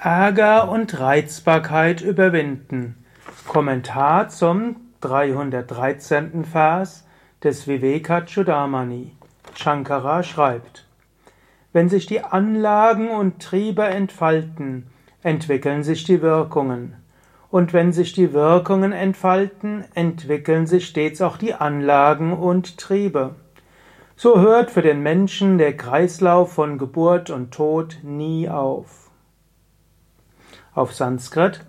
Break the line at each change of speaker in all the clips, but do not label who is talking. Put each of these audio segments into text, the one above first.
Ärger und Reizbarkeit überwinden. Kommentar zum 313. Vers des Vivekachudamani. Shankara schreibt: Wenn sich die Anlagen und Triebe entfalten, entwickeln sich die Wirkungen. Und wenn sich die Wirkungen entfalten, entwickeln sich stets auch die Anlagen und Triebe. So hört für den Menschen der Kreislauf von Geburt und Tod nie auf auf Sanskrit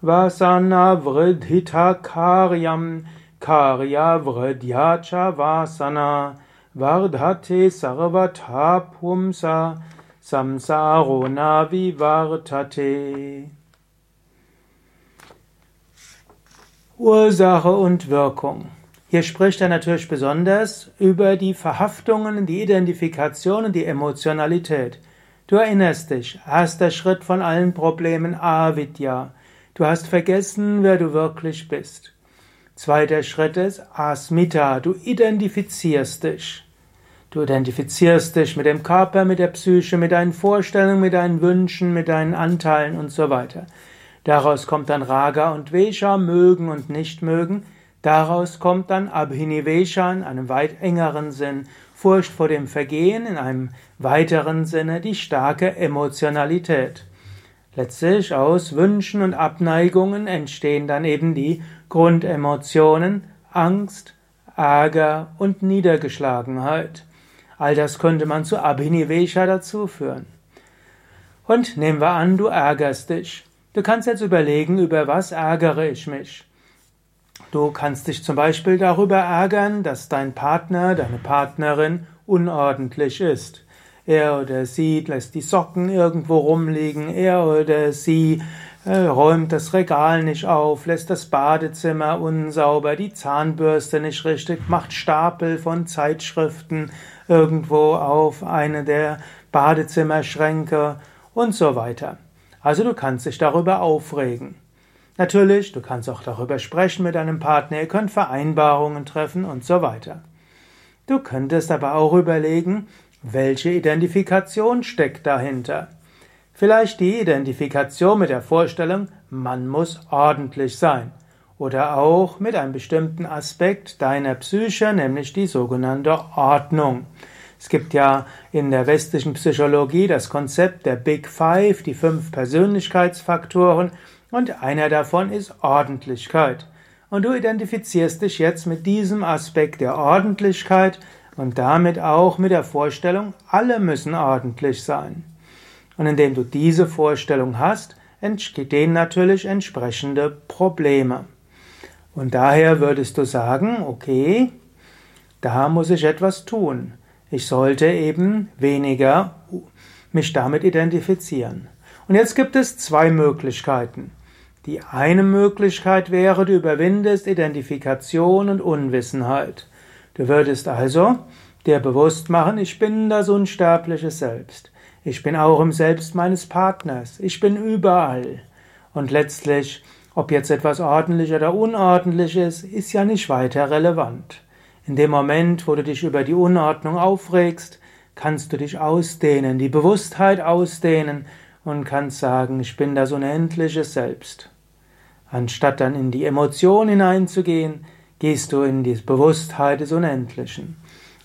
Vasana Vridhita Karyam Karya Vridhyacha Vasana Vardhate Sarvata Pumsa Samsaro Navivartate Ursache und Wirkung. Hier spricht er natürlich besonders über die Verhaftungen, die Identifikation und die Emotionalität. Du erinnerst dich, erster Schritt von allen Problemen Avidya. Du hast vergessen, wer du wirklich bist. Zweiter Schritt ist Asmita, du identifizierst dich. Du identifizierst dich mit dem Körper, mit der Psyche, mit deinen Vorstellungen, mit deinen Wünschen, mit deinen Anteilen und so weiter. Daraus kommt dann Raga und Vesha, mögen und nicht mögen. Daraus kommt dann Abhinivesha in einem weit engeren Sinn, Furcht vor dem Vergehen in einem weiteren Sinne die starke Emotionalität. Letztlich aus Wünschen und Abneigungen entstehen dann eben die Grundemotionen Angst, Ärger und Niedergeschlagenheit. All das könnte man zu Abhinivesha dazu führen. Und nehmen wir an, du ärgerst dich. Du kannst jetzt überlegen, über was ärgere ich mich. Du kannst dich zum Beispiel darüber ärgern, dass dein Partner, deine Partnerin unordentlich ist. Er oder sie lässt die Socken irgendwo rumliegen, er oder sie äh, räumt das Regal nicht auf, lässt das Badezimmer unsauber, die Zahnbürste nicht richtig, macht Stapel von Zeitschriften irgendwo auf eine der Badezimmerschränke und so weiter. Also du kannst dich darüber aufregen. Natürlich, du kannst auch darüber sprechen mit deinem Partner, ihr könnt Vereinbarungen treffen und so weiter. Du könntest aber auch überlegen, welche Identifikation steckt dahinter. Vielleicht die Identifikation mit der Vorstellung, man muss ordentlich sein. Oder auch mit einem bestimmten Aspekt deiner Psyche, nämlich die sogenannte Ordnung. Es gibt ja in der westlichen Psychologie das Konzept der Big Five, die fünf Persönlichkeitsfaktoren, und einer davon ist Ordentlichkeit. Und du identifizierst dich jetzt mit diesem Aspekt der Ordentlichkeit und damit auch mit der Vorstellung, alle müssen ordentlich sein. Und indem du diese Vorstellung hast, entstehen natürlich entsprechende Probleme. Und daher würdest du sagen, okay, da muss ich etwas tun. Ich sollte eben weniger mich damit identifizieren. Und jetzt gibt es zwei Möglichkeiten. Die eine Möglichkeit wäre, du überwindest Identifikation und Unwissenheit. Du würdest also dir bewusst machen, ich bin das unsterbliche Selbst. Ich bin auch im Selbst meines Partners. Ich bin überall. Und letztlich, ob jetzt etwas ordentlich oder unordentlich ist, ist ja nicht weiter relevant. In dem Moment, wo du dich über die Unordnung aufregst, kannst du dich ausdehnen, die Bewusstheit ausdehnen und kannst sagen, ich bin das unendliche Selbst. Anstatt dann in die Emotion hineinzugehen, gehst du in die Bewusstheit des Unendlichen.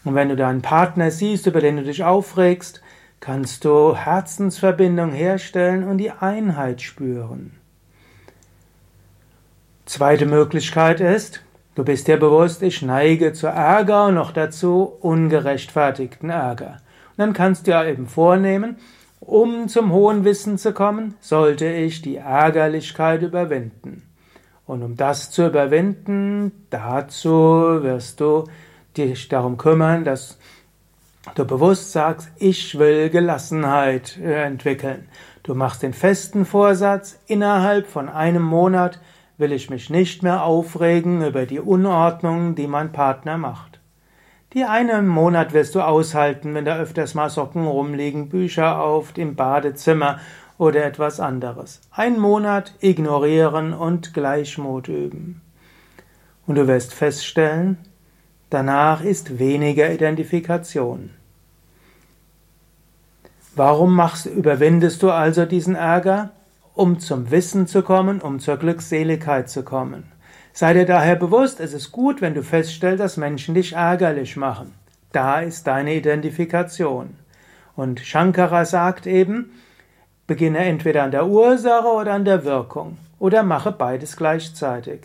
Und wenn du deinen Partner siehst, über den du dich aufregst, kannst du Herzensverbindung herstellen und die Einheit spüren. Zweite Möglichkeit ist, du bist dir bewusst, ich neige zu Ärger und noch dazu ungerechtfertigten Ärger. Und dann kannst du ja eben vornehmen, um zum hohen Wissen zu kommen, sollte ich die Ärgerlichkeit überwinden. Und um das zu überwinden, dazu wirst du dich darum kümmern, dass du bewusst sagst, ich will Gelassenheit äh, entwickeln. Du machst den festen Vorsatz, innerhalb von einem Monat will ich mich nicht mehr aufregen über die Unordnung, die mein Partner macht. Die einen Monat wirst du aushalten, wenn da öfters mal Socken rumliegen, Bücher auf dem Badezimmer oder etwas anderes. Ein Monat ignorieren und Gleichmut üben. Und du wirst feststellen, danach ist weniger Identifikation. Warum machst, überwindest du also diesen Ärger? um zum Wissen zu kommen, um zur Glückseligkeit zu kommen. Sei dir daher bewusst, es ist gut, wenn du feststellst, dass Menschen dich ärgerlich machen. Da ist deine Identifikation. Und Shankara sagt eben, beginne entweder an der Ursache oder an der Wirkung oder mache beides gleichzeitig.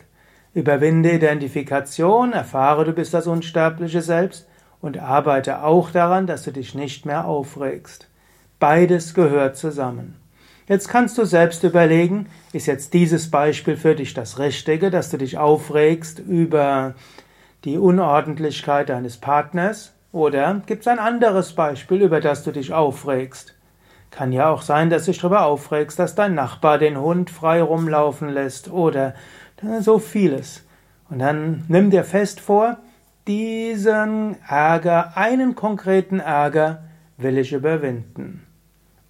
Überwinde Identifikation, erfahre, du bist das unsterbliche Selbst und arbeite auch daran, dass du dich nicht mehr aufregst. Beides gehört zusammen. Jetzt kannst du selbst überlegen, ist jetzt dieses Beispiel für dich das Richtige, dass du dich aufregst über die Unordentlichkeit deines Partners? Oder gibt es ein anderes Beispiel, über das du dich aufregst? Kann ja auch sein, dass du dich darüber aufregst, dass dein Nachbar den Hund frei rumlaufen lässt oder so vieles. Und dann nimm dir fest vor, diesen Ärger, einen konkreten Ärger will ich überwinden.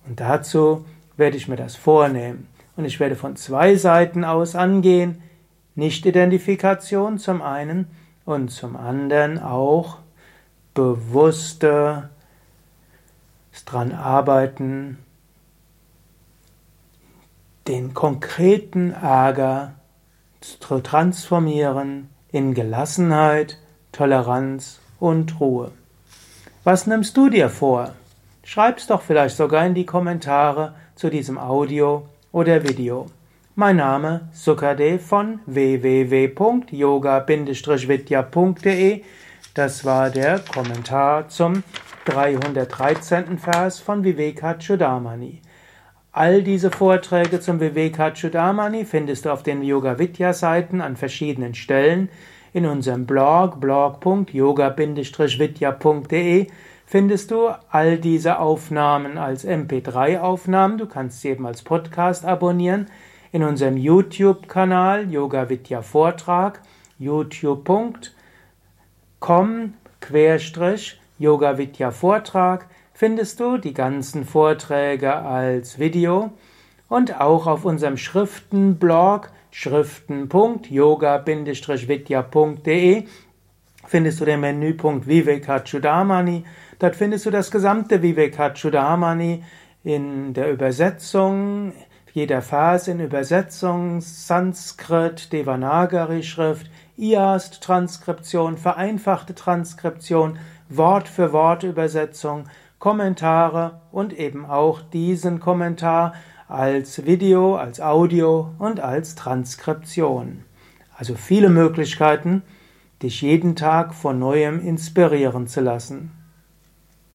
Und dazu werde ich mir das vornehmen. Und ich werde von zwei Seiten aus angehen. Nicht-Identifikation zum einen und zum anderen auch bewusste dran arbeiten, den konkreten Ärger zu transformieren in Gelassenheit, Toleranz und Ruhe. Was nimmst du dir vor? Schreib's doch vielleicht sogar in die Kommentare zu diesem Audio oder Video. Mein Name Sukade von www.yoga-vidya.de. Das war der Kommentar zum 313. Vers von Vivekachudamani. All diese Vorträge zum Vivekachudamani findest du auf den Yoga Vidya Seiten an verschiedenen Stellen. In unserem Blog blog.yoga-vidya.de findest du all diese Aufnahmen als MP3-Aufnahmen. Du kannst sie eben als Podcast abonnieren. In unserem YouTube-Kanal Yoga Vidya Vortrag youtube.com Yoga Vidya Vortrag findest du die ganzen Vorträge als Video und auch auf unserem Schriftenblog schriften.yoga-vidya.de findest du den Menüpunkt Vivekachudamani Dort findest du das gesamte Vivekachudamani in der Übersetzung, jeder Vers in Übersetzung, Sanskrit, Devanagari-Schrift, IAST-Transkription, vereinfachte Transkription, Wort für Wort Übersetzung, Kommentare und eben auch diesen Kommentar als Video, als Audio und als Transkription. Also viele Möglichkeiten, dich jeden Tag von neuem inspirieren zu lassen.